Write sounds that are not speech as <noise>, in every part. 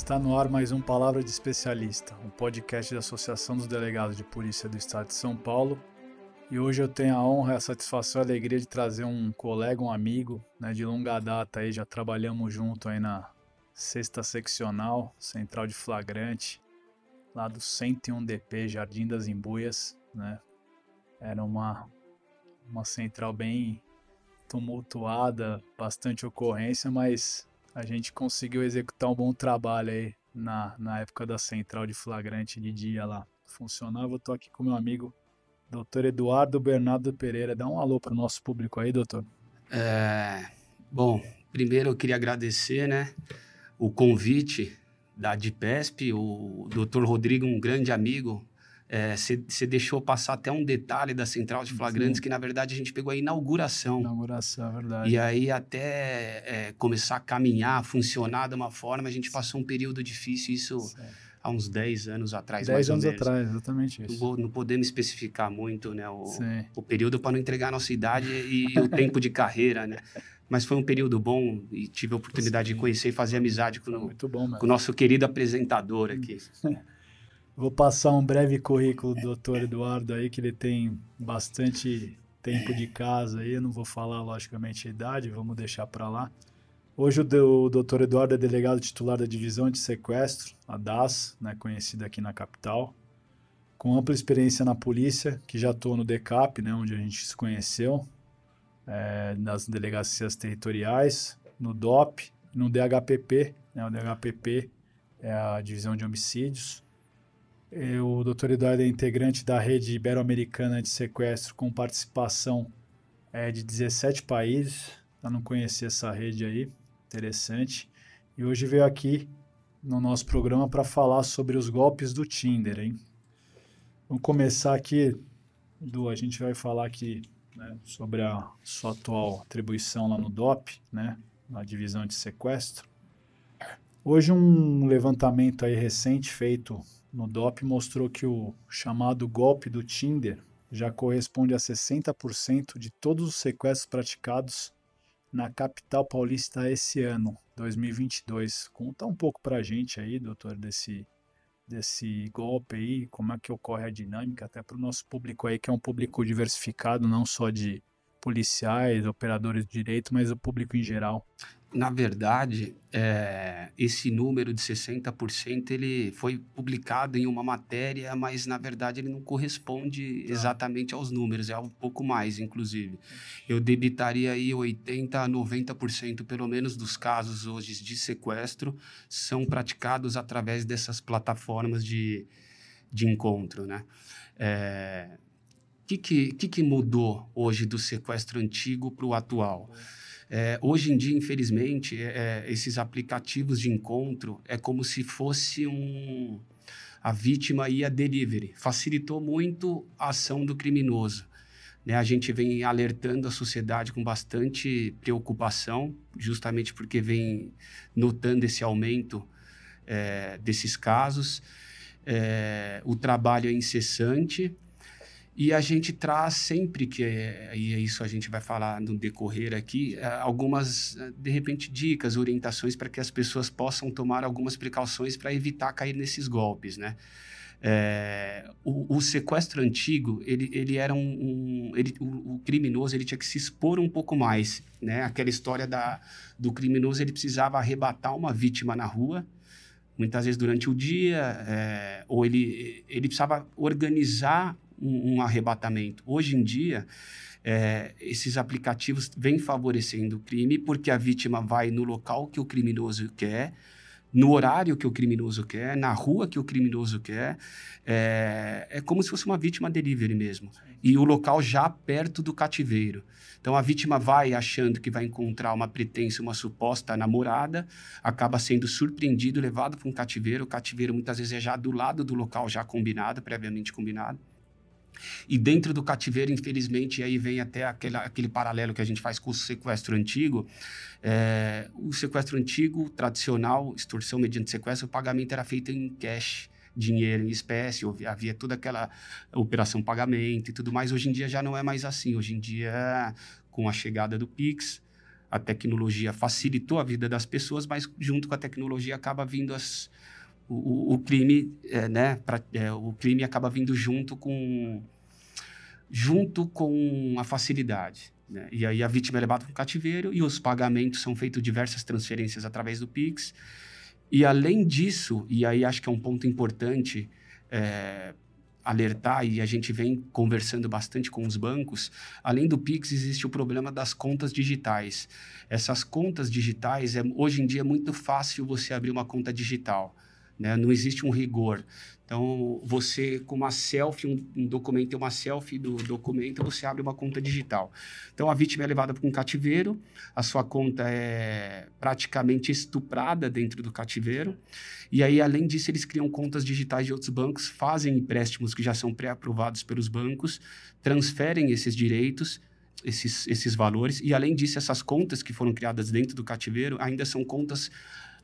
Está no ar mais um Palavra de Especialista, um podcast da Associação dos Delegados de Polícia do Estado de São Paulo. E hoje eu tenho a honra, a satisfação e a alegria de trazer um colega, um amigo né, de longa data, aí, já trabalhamos junto aí na Sexta Seccional, Central de Flagrante, lá do 101DP, Jardim das Embuias. Né? Era uma, uma central bem tumultuada, bastante ocorrência, mas a gente conseguiu executar um bom trabalho aí na, na época da central de flagrante de dia lá. Funcionava, eu tô aqui com meu amigo doutor Eduardo Bernardo Pereira. Dá um alô para o nosso público aí, doutor. É, bom, primeiro eu queria agradecer né, o convite da DIPESP, o doutor Rodrigo, um grande amigo, você é, deixou passar até um detalhe da central de flagrantes, Sim. que na verdade a gente pegou a inauguração. Inauguração, é verdade. E aí, até é, começar a caminhar, funcionar de uma forma, a gente passou um período difícil, isso certo. há uns 10 anos atrás. 10 anos atrás, exatamente isso. Não, não, podemos especificar muito né, o, o período para não entregar a nossa idade e o tempo de carreira, né? Mas foi um período bom e tive a oportunidade Sim. de conhecer e fazer amizade com, o, com o nosso querido apresentador aqui. <laughs> Vou passar um breve currículo do doutor Eduardo aí, que ele tem bastante tempo de casa aí, eu não vou falar logicamente a idade, vamos deixar para lá. Hoje o doutor Eduardo é delegado titular da Divisão de Sequestro, a DAS, né, conhecida aqui na capital, com ampla experiência na polícia, que já atuou no DECAP, né, onde a gente se conheceu, é, nas delegacias territoriais, no DOP, no DHPP, né, o DHPP é a Divisão de Homicídios, o Dr. Eduardo é integrante da rede ibero-americana de sequestro com participação é, de 17 países. Eu não conhecia essa rede aí, interessante. E hoje veio aqui no nosso programa para falar sobre os golpes do Tinder, hein? Vamos começar aqui, Du, a gente vai falar aqui né, sobre a sua atual atribuição lá no DOP, né, na divisão de sequestro. Hoje um levantamento aí recente feito no DOP mostrou que o chamado golpe do Tinder já corresponde a 60% de todos os sequestros praticados na capital paulista esse ano, 2022. Conta um pouco pra gente aí, doutor, desse, desse golpe aí, como é que ocorre a dinâmica, até para o nosso público aí, que é um público diversificado, não só de policiais, operadores de direito, mas o público em geral na verdade, é, esse número de 60% ele foi publicado em uma matéria, mas na verdade ele não corresponde tá. exatamente aos números, é um pouco mais, inclusive. Eu debitaria aí 80% a 90% pelo menos dos casos hoje de sequestro são praticados através dessas plataformas de, de encontro, né? É, o que, que, que, mudou hoje do sequestro antigo para o atual? É, hoje em dia, infelizmente, é, é, esses aplicativos de encontro é como se fosse um a vítima ia delivery. Facilitou muito a ação do criminoso. Né? A gente vem alertando a sociedade com bastante preocupação, justamente porque vem notando esse aumento é, desses casos. É, o trabalho é incessante e a gente traz sempre que, é, e é isso a gente vai falar no decorrer aqui, é, algumas, de repente, dicas, orientações para que as pessoas possam tomar algumas precauções para evitar cair nesses golpes, né? É, o, o, sequestro antigo, ele, ele era um... um ele, o, o, criminoso, ele tinha que se expor um pouco mais, né? Aquela história da, do criminoso, ele precisava arrebatar uma vítima na rua, muitas vezes durante o dia, é, ou ele, ele precisava organizar um, um arrebatamento. Hoje em dia, é, esses aplicativos vêm favorecendo o crime porque a vítima vai no local que o criminoso quer, no horário que o criminoso quer, na rua que o criminoso quer. É, é como se fosse uma vítima delivery mesmo. E o local já perto do cativeiro. Então a vítima vai achando que vai encontrar uma pretensa, uma suposta namorada, acaba sendo surpreendido, levado para um cativeiro. O cativeiro muitas vezes é já do lado do local já combinado, previamente combinado. E dentro do cativeiro, infelizmente, aí vem até aquele, aquele paralelo que a gente faz com o sequestro antigo. É, o sequestro antigo, tradicional, extorsão mediante sequestro, o pagamento era feito em cash, dinheiro em espécie, havia toda aquela operação pagamento e tudo mais. Hoje em dia já não é mais assim. Hoje em dia, com a chegada do Pix, a tecnologia facilitou a vida das pessoas, mas junto com a tecnologia acaba vindo as, o, o, crime, é, né? Pra, é, o crime acaba vindo junto com junto com a facilidade. Né? E aí a vítima é levada para o cativeiro e os pagamentos são feitos diversas transferências através do Pix. E além disso, e aí acho que é um ponto importante é, alertar, e a gente vem conversando bastante com os bancos, além do Pix, existe o problema das contas digitais. Essas contas digitais, é, hoje em dia é muito fácil você abrir uma conta digital. Né? Não existe um rigor. Então, você, com uma selfie, um, um documento, uma selfie do documento, você abre uma conta digital. Então, a vítima é levada para um cativeiro, a sua conta é praticamente estuprada dentro do cativeiro. E aí, além disso, eles criam contas digitais de outros bancos, fazem empréstimos que já são pré-aprovados pelos bancos, transferem esses direitos esses, esses valores. E, além disso, essas contas que foram criadas dentro do cativeiro ainda são contas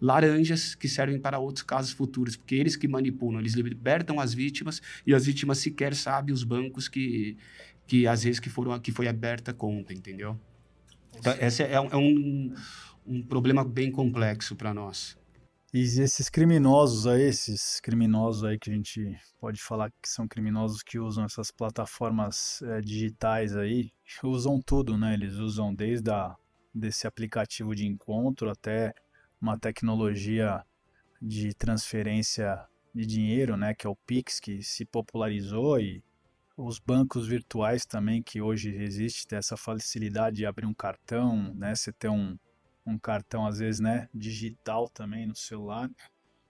laranjas que servem para outros casos futuros, porque eles que manipulam, eles libertam as vítimas e as vítimas sequer sabem os bancos que, que às vezes que foram que foi aberta conta, entendeu? Então, esse é, é um, um problema bem complexo para nós. E esses criminosos aí, esses criminosos aí que a gente pode falar que são criminosos que usam essas plataformas é, digitais aí, usam tudo, né? Eles usam desde a, desse aplicativo de encontro até uma tecnologia de transferência de dinheiro, né, que é o Pix, que se popularizou e os bancos virtuais também, que hoje existe essa facilidade de abrir um cartão, né, você ter um, um cartão às vezes, né, digital também no celular.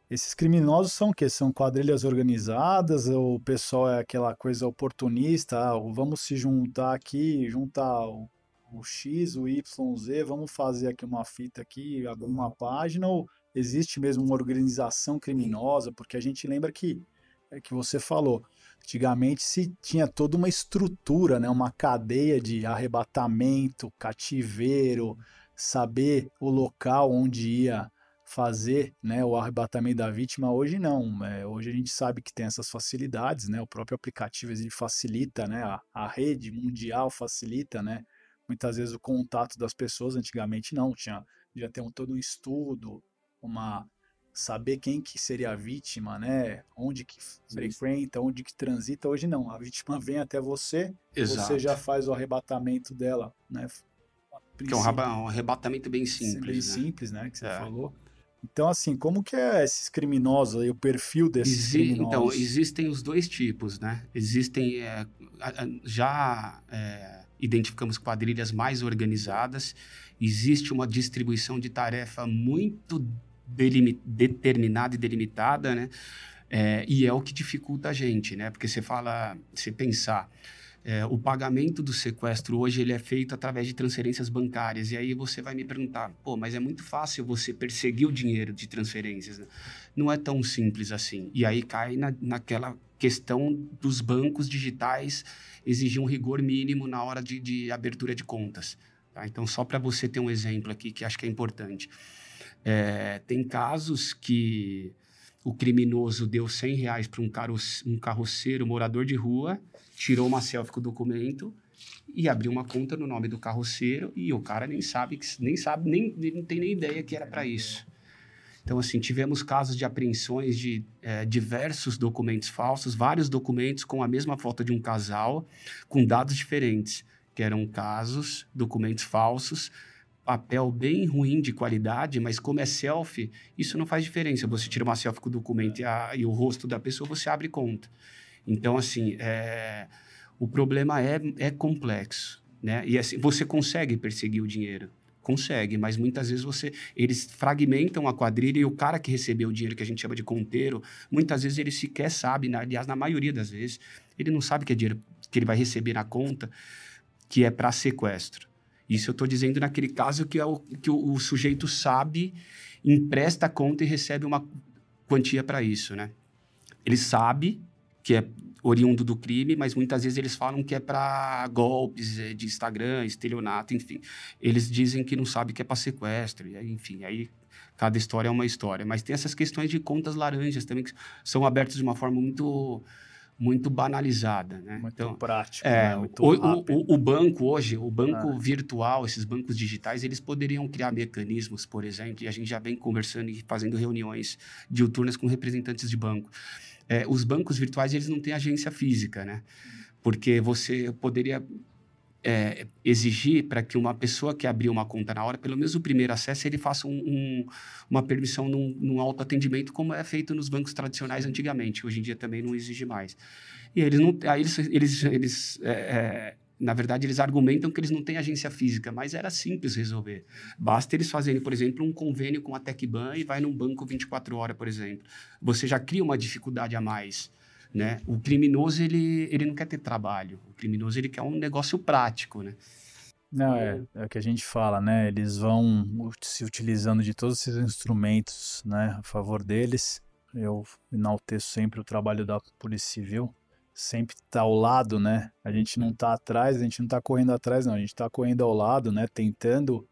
Esses criminosos são o quê? São quadrilhas organizadas, o pessoal é aquela coisa oportunista, ah, vamos se juntar aqui, juntar o o X, o Y, Z, vamos fazer aqui uma fita aqui, alguma página, ou existe mesmo uma organização criminosa? Porque a gente lembra que, é que você falou, antigamente se tinha toda uma estrutura, né, uma cadeia de arrebatamento, cativeiro, saber o local onde ia fazer né, o arrebatamento da vítima, hoje não. É, hoje a gente sabe que tem essas facilidades, né? O próprio aplicativo ele facilita, né? A, a rede mundial facilita, né? Muitas vezes o contato das pessoas, antigamente não, tinha já tem um, todo um estudo, uma saber quem que seria a vítima, né? Onde que frequenta, onde que transita. Hoje não, a vítima vem até você, Exato. você já faz o arrebatamento dela, né? Que é um, arrebatamento bem simples, bem né? simples, né? Que você é. falou. Então, assim, como que é esses criminosos aí, o perfil desses Exi criminosos? Então, existem os dois tipos, né? Existem é, já é, identificamos quadrilhas mais organizadas, existe uma distribuição de tarefa muito determinada e delimitada, né? É, e é o que dificulta a gente, né? Porque você fala, você pensar, é, o pagamento do sequestro hoje ele é feito através de transferências bancárias. E aí você vai me perguntar, pô, mas é muito fácil você perseguir o dinheiro de transferências. Né? Não é tão simples assim. E aí cai na, naquela questão dos bancos digitais exigir um rigor mínimo na hora de, de abertura de contas. Tá? Então, só para você ter um exemplo aqui que acho que é importante. É, tem casos que o criminoso deu 100 reais para um, um carroceiro morador de rua, tirou uma selfie com o documento e abriu uma conta no nome do carroceiro e o cara nem sabe, nem sabe, nem, nem tem nem ideia que era para isso. Então, assim, tivemos casos de apreensões de é, diversos documentos falsos, vários documentos com a mesma foto de um casal, com dados diferentes, que eram casos, documentos falsos, papel bem ruim de qualidade, mas como é selfie, isso não faz diferença. Você tira uma selfie com o documento e, a, e o rosto da pessoa, você abre conta. Então, assim, é, o problema é, é complexo, né? E assim, você consegue perseguir o dinheiro. Consegue, mas muitas vezes você eles fragmentam a quadrilha e o cara que recebeu o dinheiro que a gente chama de conteiro, muitas vezes ele sequer sabe, na, aliás, na maioria das vezes, ele não sabe que é dinheiro que ele vai receber na conta, que é para sequestro. Isso eu estou dizendo naquele caso que, é o, que o, o sujeito sabe, empresta a conta e recebe uma quantia para isso, né? Ele sabe que é oriundo do crime, mas muitas vezes eles falam que é para golpes eh, de Instagram, estelionato, enfim. Eles dizem que não sabe que é para sequestro, enfim, aí cada história é uma história. Mas tem essas questões de contas laranjas também que são abertas de uma forma muito muito banalizada, né? Muito então, prático, é, né? muito o, o, o, banco hoje, o banco ah. virtual, esses bancos digitais, eles poderiam criar mecanismos, por exemplo, e a gente já vem conversando e fazendo reuniões diuturnas com representantes de banco. É, os bancos virtuais, eles não têm agência física, né? Porque você poderia é, exigir para que uma pessoa que abriu uma conta na hora, pelo menos o primeiro acesso, ele faça um, um, uma permissão num, num autoatendimento, como é feito nos bancos tradicionais antigamente. Hoje em dia também não exige mais. E eles não, aí eles, eles, eles é, é, na verdade, eles argumentam que eles não têm agência física, mas era simples resolver. Basta eles fazerem, por exemplo, um convênio com a TecBan e vai num banco 24 horas, por exemplo. Você já cria uma dificuldade a mais. Né? O criminoso, ele, ele não quer ter trabalho. O criminoso, ele quer um negócio prático, né? Não, é, é o que a gente fala, né? Eles vão se utilizando de todos esses instrumentos, né, a favor deles. Eu enalteço sempre o trabalho da Polícia Civil, sempre tá ao lado, né? A gente não tá atrás, a gente não tá correndo atrás, não, a gente tá correndo ao lado, né, tentando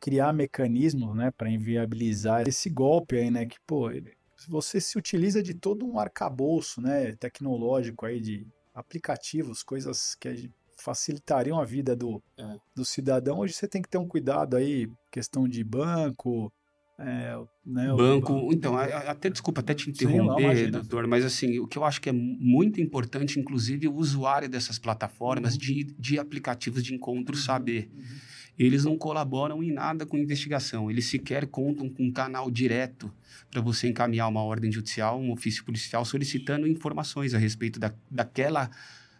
criar mecanismos, né, para inviabilizar esse golpe aí, né, que pô, ele, você se utiliza de todo um arcabouço né, tecnológico aí de aplicativos, coisas que facilitariam a vida do, é. do cidadão. Hoje você tem que ter um cuidado aí, questão de banco, é, né, banco, o... então, até desculpa até te interromper, Sim, doutor, mas assim, o que eu acho que é muito importante, inclusive, o usuário dessas plataformas uhum. de, de aplicativos de encontro uhum. saber. Uhum. Eles não colaboram em nada com investigação, eles sequer contam com um canal direto para você encaminhar uma ordem judicial, um ofício policial solicitando informações a respeito da, daquela,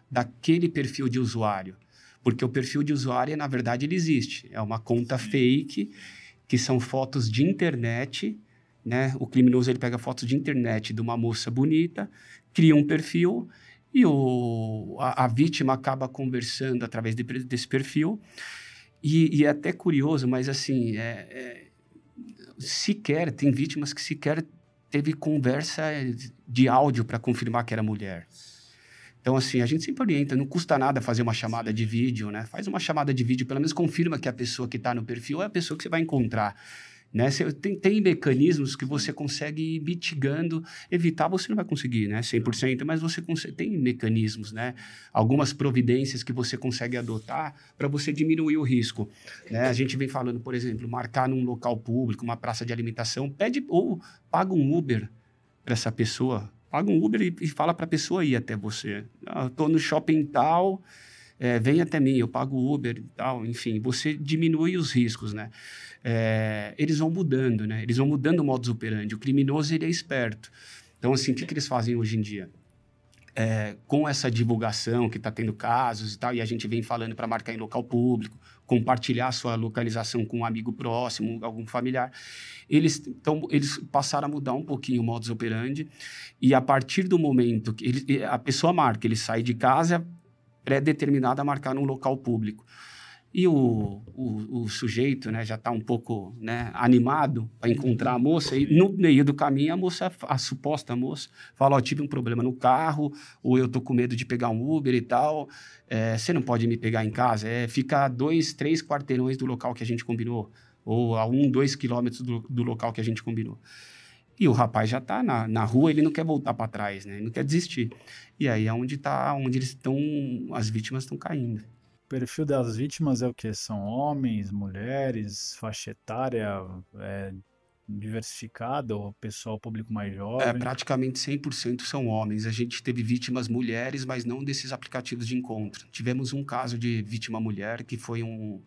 daquele perfil de usuário. Porque o perfil de usuário, na verdade, ele existe. É uma conta fake que são fotos de internet, né? O criminoso ele pega fotos de internet de uma moça bonita, cria um perfil e o, a, a vítima acaba conversando através de, desse perfil. E, e, é até curioso, mas assim, é, é, sequer, tem vítimas que sequer teve conversa de áudio para confirmar que era mulher. Então, assim, a gente sempre orienta, não custa nada fazer uma chamada de vídeo, né? Faz uma chamada de vídeo, pelo menos confirma que a pessoa que está no perfil é a pessoa que você vai encontrar. Né? Tem, tem mecanismos que você consegue ir mitigando, evitar você não vai conseguir, né? 100%, mas você tem mecanismos, né? Algumas providências que você consegue adotar para você diminuir o risco. Né? A gente vem falando, por exemplo, marcar num local público, uma praça de alimentação, pede ou paga um Uber para essa pessoa, paga um Uber e, e fala para a pessoa ir até você. Ah, Estou no shopping tal, é, vem até mim, eu pago Uber e tal. Enfim, você diminui os riscos, né? É, eles vão mudando, né? Eles vão mudando o modus operandi. O criminoso, ele é esperto. Então, assim, o que, que eles fazem hoje em dia? É, com essa divulgação que está tendo casos e tal, e a gente vem falando para marcar em local público, compartilhar sua localização com um amigo próximo, algum familiar, eles, então, eles passaram a mudar um pouquinho o modus operandi, e a partir do momento que ele, a pessoa marca, ele sai de casa pré-determinada a marcar num local público. E o, o, o sujeito né, já está um pouco né, animado para encontrar a moça, e no meio do caminho a moça, a suposta moça, fala: oh, tive um problema no carro, ou eu estou com medo de pegar um Uber e tal, é, você não pode me pegar em casa, é, fica a dois, três quarteirões do local que a gente combinou, ou a um, dois quilômetros do, do local que a gente combinou. E o rapaz já está na, na rua, ele não quer voltar para trás, né? ele não quer desistir. E aí é onde, tá, onde eles estão, as vítimas estão caindo perfil das vítimas é o que? São homens, mulheres, faixa etária é, diversificada ou pessoal público mais jovem? É, praticamente 100% são homens. A gente teve vítimas mulheres, mas não desses aplicativos de encontro. Tivemos um caso de vítima mulher que foi um,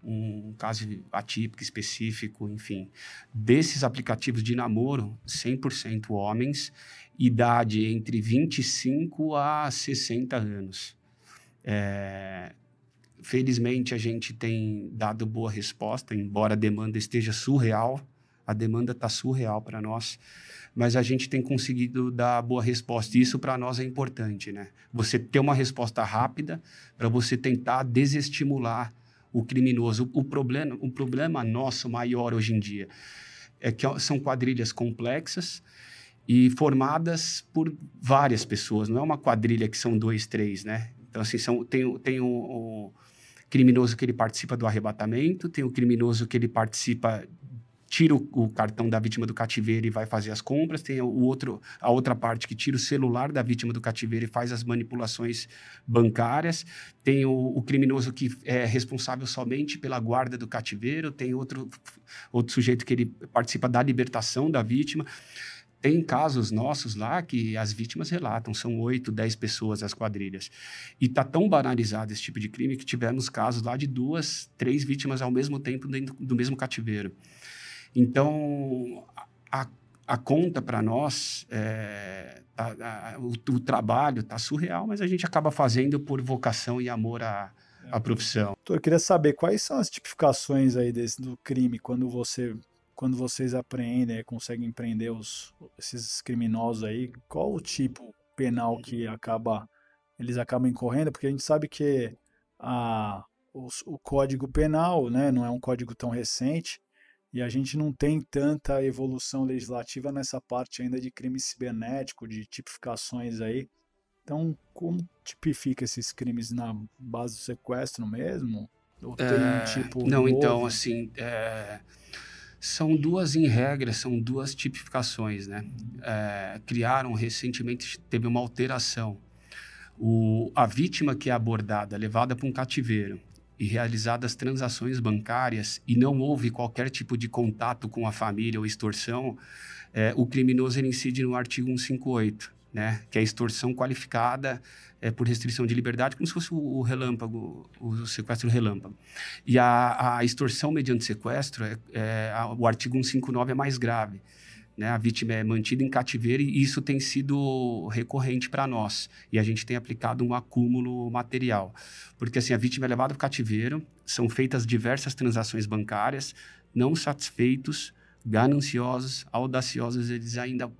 um caso atípico, específico, enfim. Desses aplicativos de namoro, 100% homens, idade entre 25 a 60 anos. É, Felizmente, a gente tem dado boa resposta, embora a demanda esteja surreal. A demanda está surreal para nós, mas a gente tem conseguido dar boa resposta. E isso para nós é importante, né? Você ter uma resposta rápida para você tentar desestimular o criminoso. O, problema, o problema nosso maior hoje em dia é que são quadrilhas complexas e formadas por várias pessoas. Não é uma quadrilha que são dois, três, né? Então, assim, são, tem, tem o, o criminoso que ele participa do arrebatamento, tem o criminoso que ele participa tira o, o, cartão da vítima do cativeiro e vai fazer as compras, tem o outro, a outra parte que tira o celular da vítima do cativeiro e faz as manipulações bancárias, tem o, o criminoso que é responsável somente pela guarda do cativeiro, tem outro, outro sujeito que ele participa da libertação da vítima. Tem casos nossos lá que as vítimas relatam, são oito, dez pessoas as quadrilhas. E está tão banalizado esse tipo de crime que tivemos casos lá de duas, três vítimas ao mesmo tempo dentro do mesmo cativeiro. Então, a, a conta para nós, é, tá, a, o, o, trabalho está surreal, mas a gente acaba fazendo por vocação e amor à, à profissão. Doutor, eu queria saber quais são as tipificações aí desse, do crime quando você quando vocês apreendem, conseguem prender os, esses criminosos aí, qual o tipo penal que acaba eles acabam incorrendo? Porque a gente sabe que a, o, o código penal né, não é um código tão recente, e a gente não tem tanta evolução legislativa nessa parte ainda de crime cibernético, de tipificações aí. Então, como tipifica esses crimes na base do sequestro mesmo? Ou tem é, um tipo Não, novo? então, assim, é, são duas, em regra, são duas tipificações, né? É, criaram recentemente, teve uma alteração. O, a vítima que é abordada, levada para um cativeiro, e realizadas transações bancárias e não houve qualquer tipo de contato com a família ou extorsão, é, o criminoso incide no artigo 158, né, que é extorsão qualificada é, por restrição de liberdade, como se fosse o, relâmpago, o sequestro relâmpago. E a, a extorsão mediante sequestro, é, é, o artigo 159 é mais grave né? A vítima é mantida em cativeiro e isso tem sido recorrente para nós. E a gente tem aplicado um acúmulo material. Porque assim, a vítima é levada para o cativeiro, são feitas diversas transações bancárias, não satisfeitos, gananciosos, audaciosos, eles ainda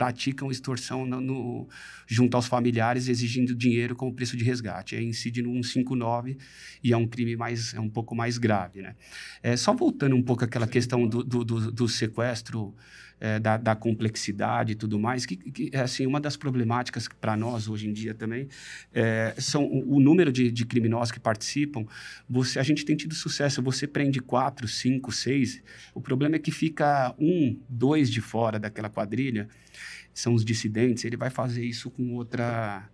praticam extorsão no, no, junto aos familiares, exigindo dinheiro como preço de resgate. É incide no 159 e é um crime mais, é um pouco mais grave. Né? É, só voltando um pouco àquela questão do, do, do, do sequestro, é, da, da, complexidade e tudo mais, que, que assim, uma das problemáticas para nós hoje em dia também é, são o, o número de, de, criminosos que participam. Você, a gente tem tido sucesso, você prende quatro, cinco, seis, o problema é que fica um, dois de fora daquela quadrilha, são os dissidentes, ele vai fazer isso com outra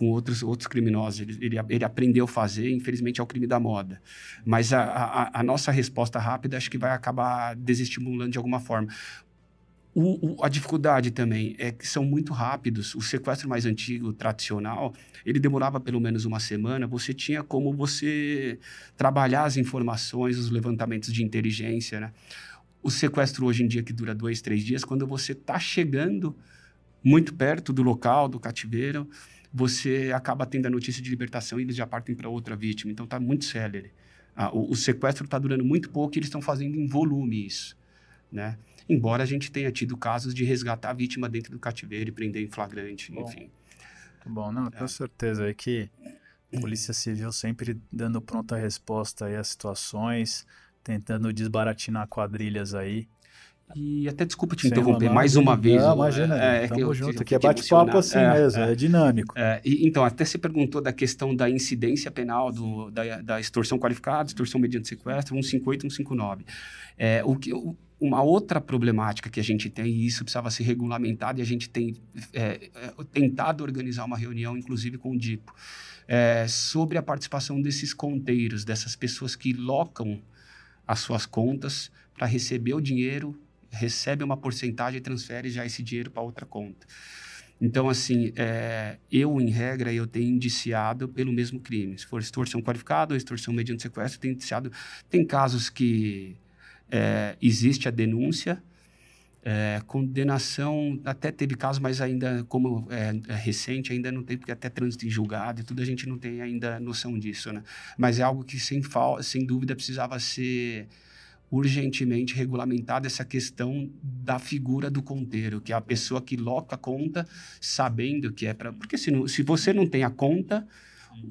com outros, outros criminosos. Ele, ele, ele, aprendeu a fazer, infelizmente é o crime da moda. Mas a, a, a, nossa resposta rápida acho que vai acabar desestimulando de alguma forma. O, o, a dificuldade também é que são muito rápidos. O sequestro mais antigo, tradicional, ele demorava pelo menos uma semana. Você tinha como você trabalhar as informações, os levantamentos de inteligência, né? O sequestro hoje em dia que dura dois, três dias, quando você está chegando muito perto do local, do cativeiro, você acaba tendo a notícia de libertação e eles já partem para outra vítima. Então está muito célere. Ah, o, o sequestro está durando muito pouco e eles estão fazendo em volume isso, né? Embora a gente tenha tido casos de resgatar a vítima dentro do cativeiro e prender em flagrante, bom. enfim. Muito bom, não, tenho é. certeza aí que a <clears throat> Polícia Civil sempre dando pronta resposta aí às situações, tentando desbaratinar quadrilhas aí. E até desculpa te Sem interromper mais uma vez. Não, imagina, é, tamo eu, junto, que é bate-papo assim é, mesmo, é, é dinâmico. É, e, então, até se perguntou da questão da incidência penal, do, da, da extorsão qualificada, extorsão mediante sequestro, 158 e 159. É, o que... O, uma outra problemática que a gente tem, e isso precisava ser regulamentado, e a gente tem é, é, tentado organizar uma reunião, inclusive com o DIPO, é, sobre a participação desses conteiros, dessas pessoas que locam as suas contas para receber o dinheiro, recebe uma porcentagem e transfere já esse dinheiro para outra conta. Então, assim, é, eu, em regra, eu tenho indiciado pelo mesmo crime. Se for extorsão qualificada ou extorsão mediante sequestro, tenho indiciado. Tem casos que é, existe a denúncia, é, condenação, até teve casos, mas ainda, como é, é, recente, ainda não tem, porque até trânsito em julgado e tudo, a gente não tem ainda noção disso, né? Mas é algo que, sem, sem dúvida, precisava ser urgentemente regulamentada essa questão da figura do conteiro, que é a pessoa que loca a conta sabendo que é para... Porque se, não, se você não tem a conta,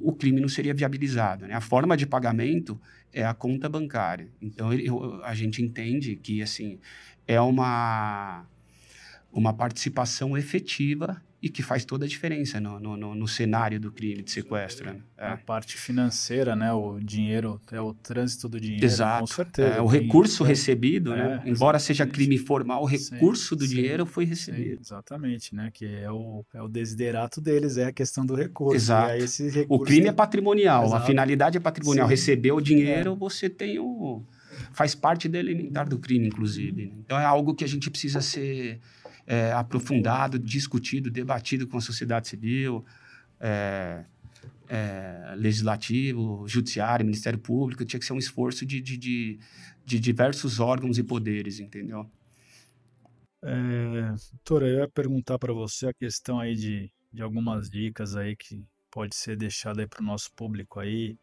o crime não seria viabilizado. Né? A forma de pagamento é a conta bancária. Então, ele, a gente entende que assim é uma, uma participação efetiva e que faz toda a diferença no, no, no, no cenário do crime de sequestro. Né? É. A parte financeira, né? O dinheiro, é o trânsito do dinheiro, Exato. com certeza. É, o recurso é, recebido, né? É, embora seja crime formal, o recurso do sim, dinheiro foi sim, recebido. exatamente, né? Que é o, é o desiderato deles, é a questão do recurso. Exato. Esse O recurso crime é patrimonial, a Exato. finalidade é patrimonial. Sim. É. Recebeu o dinheiro, você tem o. faz parte do elementar do crime, inclusive. né? Então é algo que a gente precisa ser é, aprofundado, discutido, debatido com a sociedade civil, é, é, legislativo, judiciário, Ministério Público. Tinha que ser um esforço de, de, de, de diversos órgãos e poderes, entendeu? É, doutora, eu ia perguntar para você a questão aí de, de algumas dicas aí que pode ser deixada aí para o nosso público aí.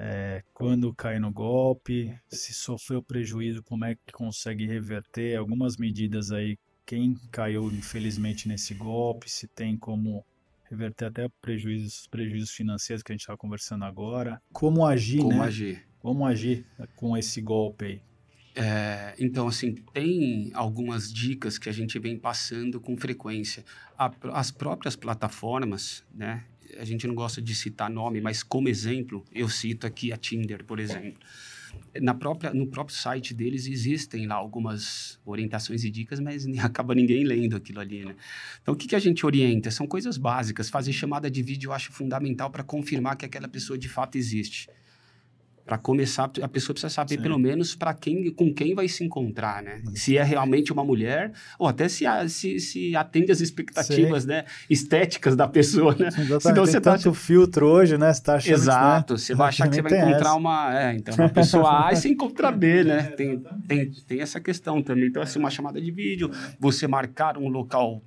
É, quando cai no golpe, se sofreu prejuízo, como é que consegue reverter? Algumas medidas aí, quem caiu infelizmente nesse golpe, se tem como reverter até prejuízos, prejuízos financeiros que a gente está conversando agora. Como agir, Como né? agir? Como agir com esse golpe aí? É, então, assim, tem algumas dicas que a gente vem passando com frequência. A- as próprias plataformas, né? A gente não gosta de citar nome, mas como exemplo, eu cito aqui a Tinder, por exemplo. Na própria, no próprio site deles existem lá algumas orientações e dicas, mas nem- <laughs> acaba ninguém lendo aquilo ali, né? Então, o que, que a gente orienta? São coisas básicas. Fazer chamada de vídeo eu acho fundamental para confirmar que aquela pessoa de fato existe. Para começar, a pessoa precisa saber Sim. pelo menos para quem, com quem vai se encontrar, né? Se é realmente uma mulher ou até se, se, se atende às expectativas, né? Estéticas da pessoa, né? Exatamente, Senão você tá tanto filtro hoje, né? Você tá achando que, né? Exato. Você vai achar que você vai encontrar essa. uma, é, então, uma pessoa A e você encontra B, né? É, Tem, tem, tem essa questão também. Então, assim, uma chamada de vídeo, você marcar um local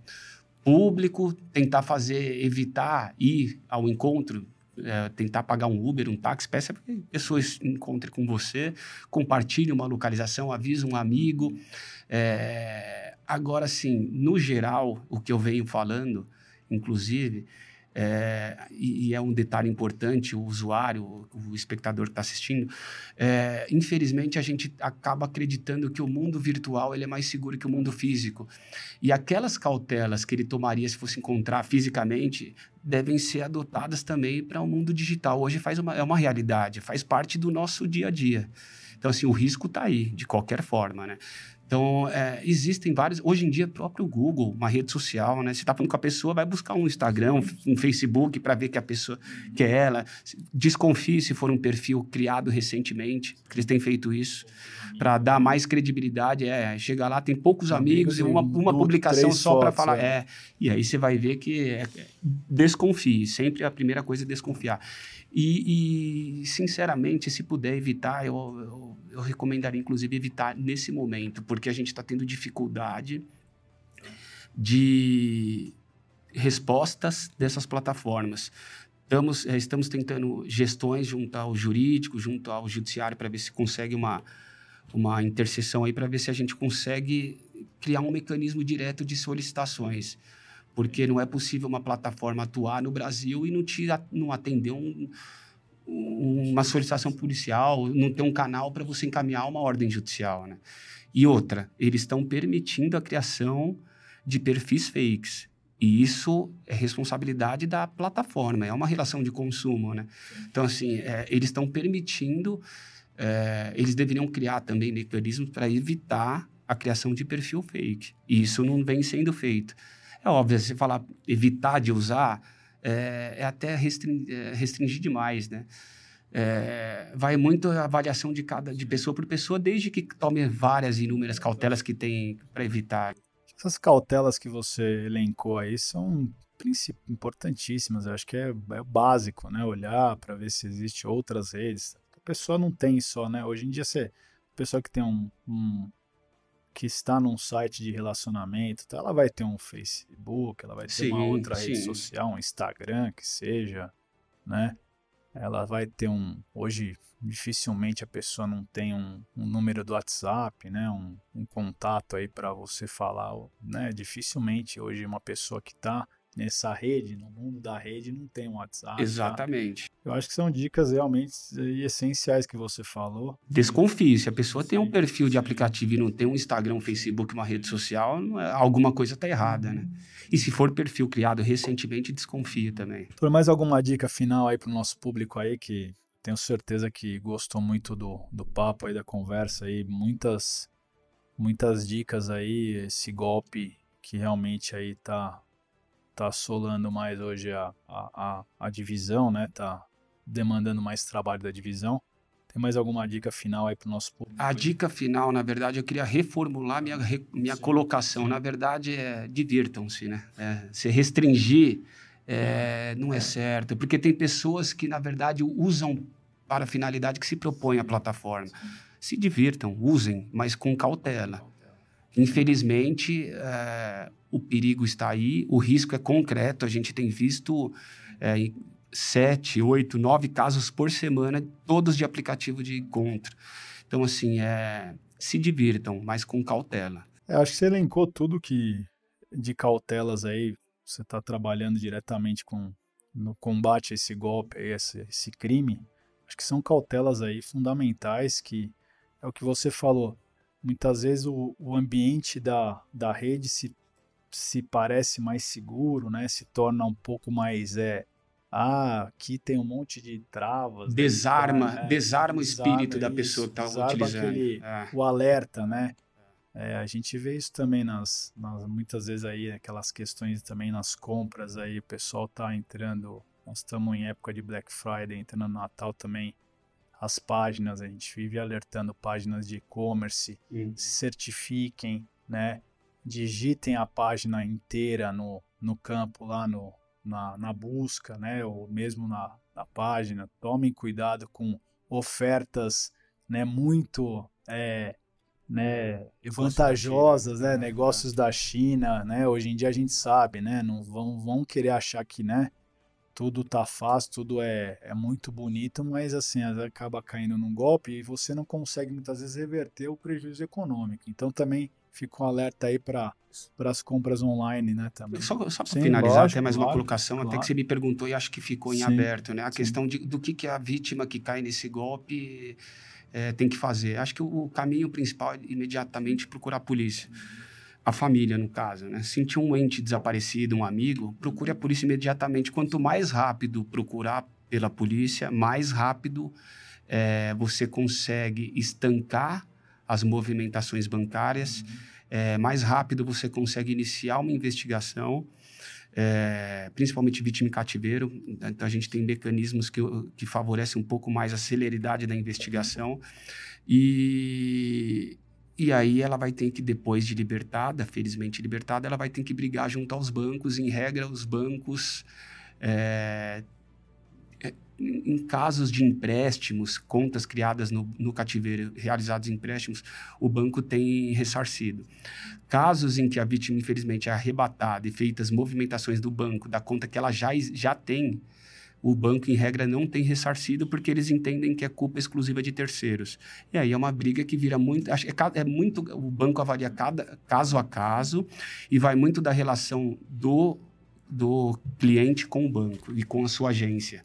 público, tentar fazer, evitar ir ao encontro, é, tentar pagar um Uber, um táxi, peça que pessoas encontrem com você, compartilhe uma localização, avise um amigo. É, agora, sim, no geral, o que eu venho falando, inclusive, é, e, e é um detalhe importante, o usuário, o, espectador que está assistindo, é, infelizmente a gente acaba acreditando que o mundo virtual ele é mais seguro que o mundo físico. E aquelas cautelas que ele tomaria se fosse encontrar fisicamente devem ser adotadas também para o mundo digital. Hoje faz uma, é uma realidade, faz parte do nosso dia a dia. Então, assim, o risco está aí, de qualquer forma, né? Então, é, existem vários. Hoje em dia, próprio Google, uma rede social, né? Você está falando com a pessoa, vai buscar um Instagram, um, Facebook para ver que a pessoa que é ela. Desconfie se for um perfil criado recentemente, que eles têm feito isso, para dar mais credibilidade. É, chega lá, tem poucos amigos, Amigos e uma, uma publicação só para falar. é. É. e aí você vai ver que é, é, desconfie. Sempre a primeira coisa é desconfiar. E, e, sinceramente, se puder evitar, eu, eu, eu recomendaria, inclusive, evitar nesse momento, porque a gente está tendo dificuldade de respostas dessas plataformas. Estamos, eh, estamos tentando gestões junto ao jurídico, junto ao judiciário, para ver se consegue uma, uma interseção aí, para ver se a gente consegue criar um mecanismo direto de solicitações porque não é possível uma plataforma atuar no Brasil e não, te, não atender um- um- uma solicitação policial, não ter um canal para você encaminhar uma ordem judicial. Né? E outra, eles estão permitindo a criação de perfis fakes. E isso é responsabilidade da plataforma, é uma relação de consumo. Né? Então, assim, é, eles estão permitindo, é, eles deveriam criar também mecanismos para evitar a criação de perfil fake. E isso não vem sendo feito. É óbvio, se falar evitar de usar, é, é até restring, é, restringir demais, né? É, vai muito a avaliação de cada de pessoa por pessoa, desde que tome várias inúmeras cautelas que tem para evitar. Essas cautelas que você elencou aí são importantíssimas. Eu acho que é, é básico, né? Olhar para ver se existe outras redes. A pessoa não tem só, né? Hoje em dia, você, a pessoa que tem um, um- que está num site de relacionamento, tá? ela vai ter um Facebook, ela vai ter uma Sim, outra rede sim. social, um Instagram, que seja, né? Ela vai ter um. Hoje, dificilmente a pessoa não tem um, um número do WhatsApp, né? Um, um contato aí para você falar, né? Dificilmente hoje uma pessoa que está nessa rede, no mundo da rede, não tem um WhatsApp. tá? Exatamente. Eu acho que são dicas realmente essenciais que você falou. Desconfie. Se a pessoa tem um Sim, perfil de sim. aplicativo e não tem um Instagram, um Facebook, uma rede social, é- alguma coisa está errada, né? E se for perfil criado recentemente, desconfie também. Por mais alguma dica final aí para o nosso público aí que tenho certeza que gostou muito do, do papo aí, da conversa aí, muitas muitas dicas aí, esse golpe que realmente aí tá tá assolando mais hoje a, a, a, a divisão, né? Tá demandando mais trabalho da divisão. Tem mais alguma dica final aí para o nosso público? A dica final, na verdade, eu queria reformular minha, minha Sim, colocação. sim. Na verdade, é divirtam-se, né? É, se restringir é, não é, certo, porque tem pessoas que, na verdade, usam para a finalidade que se propõe a plataforma. Se divirtam, usem, mas com cautela. Infelizmente, é, o perigo está aí, o risco é concreto. A gente tem visto é, sete, oito, nove casos por semana, todos de aplicativo de encontro. Então, assim, é, se divirtam, mas com cautela. É, acho que você elencou tudo que de cautelas aí, você está trabalhando diretamente com no combate a esse golpe, a esse, esse crime. Acho que são cautelas aí fundamentais que é o que você falou. Muitas vezes o, o ambiente da, da rede se, se parece mais seguro, né? Se torna um pouco mais é ah, aqui tem um monte de travas. né, Desarma, tra- é, desarma o espírito da isso, pessoa que está desarma utilizando. aquele- É. o alerta, né? É, a gente vê isso também nas, nas- muitas vezes aí aquelas questões também nas compras aí o pessoal tá entrando, nós estamos em época de Black Friday, entrando no Natal também, as páginas a gente vive alertando páginas de e-commerce, se certifiquem, né? Digitem a página inteira no, no campo lá no, na, na busca, né? Ou mesmo na, na página. Tomem cuidado com ofertas, né? Muito é, né, vantajosas, né? Negócios da China, né? Hoje em dia a gente sabe, né? Não vão, vão querer achar que, né? Tudo tá fácil, tudo é, é muito bonito, mas assim, acaba caindo num golpe e você não consegue muitas vezes reverter o prejuízo econômico. Então também fica um alerta aí para as compras online, né? Também. Só, só para finalizar, lógico, até mais uma claro, colocação, até claro. que você me perguntou e acho que ficou em Sim, aberto, né? A sim. questão de, do que, que a vítima que cai nesse golpe eh, tem que fazer. Acho que o, o caminho principal é imediatamente procurar a polícia. A família, no caso, né? Sentir um ente desaparecido, um amigo, procure a polícia imediatamente. Quanto mais rápido procurar pela polícia, mais rápido eh, você consegue estancar as movimentações bancárias, é, mais rápido você consegue iniciar uma investigação, é, principalmente vítima em cativeiro. Então, a gente tem mecanismos que, que favorecem um pouco mais a celeridade da investigação. E, e aí ela vai ter que, depois de libertada, felizmente libertada, ela vai ter que brigar junto aos bancos. Em regra, os bancos... é, em casos de empréstimos, contas criadas no, no cativeiro, realizados em empréstimos, o banco tem ressarcido. Casos em que a vítima, infelizmente, é arrebatada e feitas movimentações do banco, da conta que ela já, já tem, o banco, em regra, não tem ressarcido porque eles entendem que é culpa exclusiva de terceiros. E aí é uma briga que vira muito. Acho é, é muito. O banco avalia cada caso a caso e vai muito da relação do, do cliente com o banco e com a sua agência.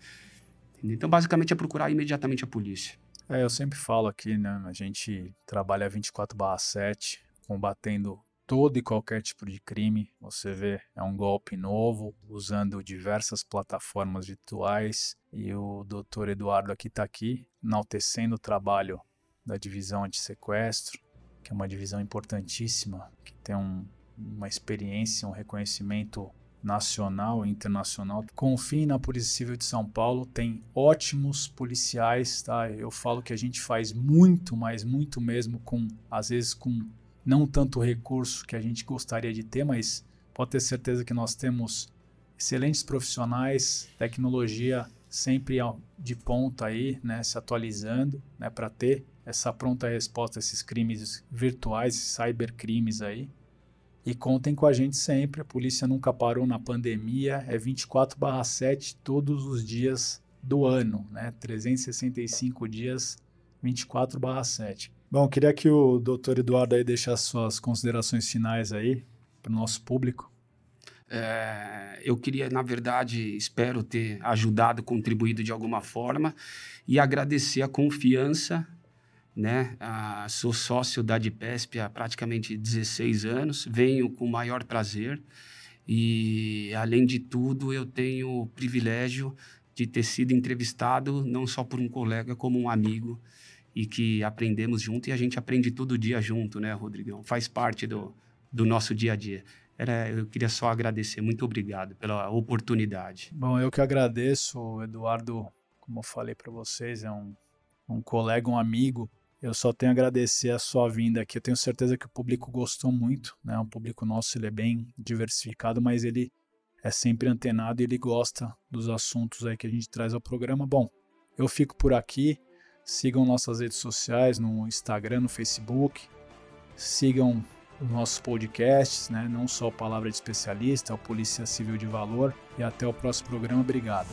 Então, basicamente, é procurar imediatamente a polícia. É, eu sempre falo aqui, né? A gente trabalha 24/7, combatendo todo e qualquer tipo de crime. Você vê, é um golpe novo, usando diversas plataformas virtuais. E o doutor Eduardo aqui está aqui, enaltecendo o trabalho da divisão antissequestro, que é uma divisão importantíssima, que tem um, uma experiência, um reconhecimento nacional e internacional. Confie na Polícia Civil de São Paulo, tem ótimos policiais, tá? Eu falo que a gente faz muito, mas muito mesmo com às vezes com não tanto recurso que a gente gostaria de ter, mas pode ter certeza que nós temos excelentes profissionais, tecnologia sempre de ponta aí, né, se atualizando, né, para ter essa pronta resposta a esses crimes virtuais, cybercrimes aí. E contem com a gente sempre, a polícia nunca parou na pandemia, é 24/7 todos os dias do ano, né? 365 dias, 24/7. Bom, queria que o doutor Eduardo aí deixasse suas considerações finais aí para o nosso público. É, eu queria, na verdade, espero ter ajudado, contribuído de alguma forma e agradecer a confiança. Né? Ah, sou sócio da Dipesp há praticamente 16 anos, venho com o maior prazer e, além de tudo, eu tenho o privilégio de ter sido entrevistado não só por um colega, como um amigo e que aprendemos junto e a gente aprende todo dia junto, né, Rodrigão? Faz parte do, do nosso dia a dia. Era, eu queria só agradecer. Muito obrigado pela oportunidade. Bom, eu que agradeço, Eduardo, como eu falei para vocês, é um, um colega, um amigo. Eu só tenho a agradecer a sua vinda aqui. Eu tenho certeza que o público gostou muito, né? O público nosso ele é bem diversificado, mas ele é sempre antenado e ele gosta dos assuntos aí que a gente traz ao programa. Bom, eu fico por aqui. Sigam nossas redes sociais no Instagram, no Facebook. Sigam os nossos podcasts, né? não só Palavra de Especialista, o Polícia Civil de Valor. E até o próximo programa. Obrigado.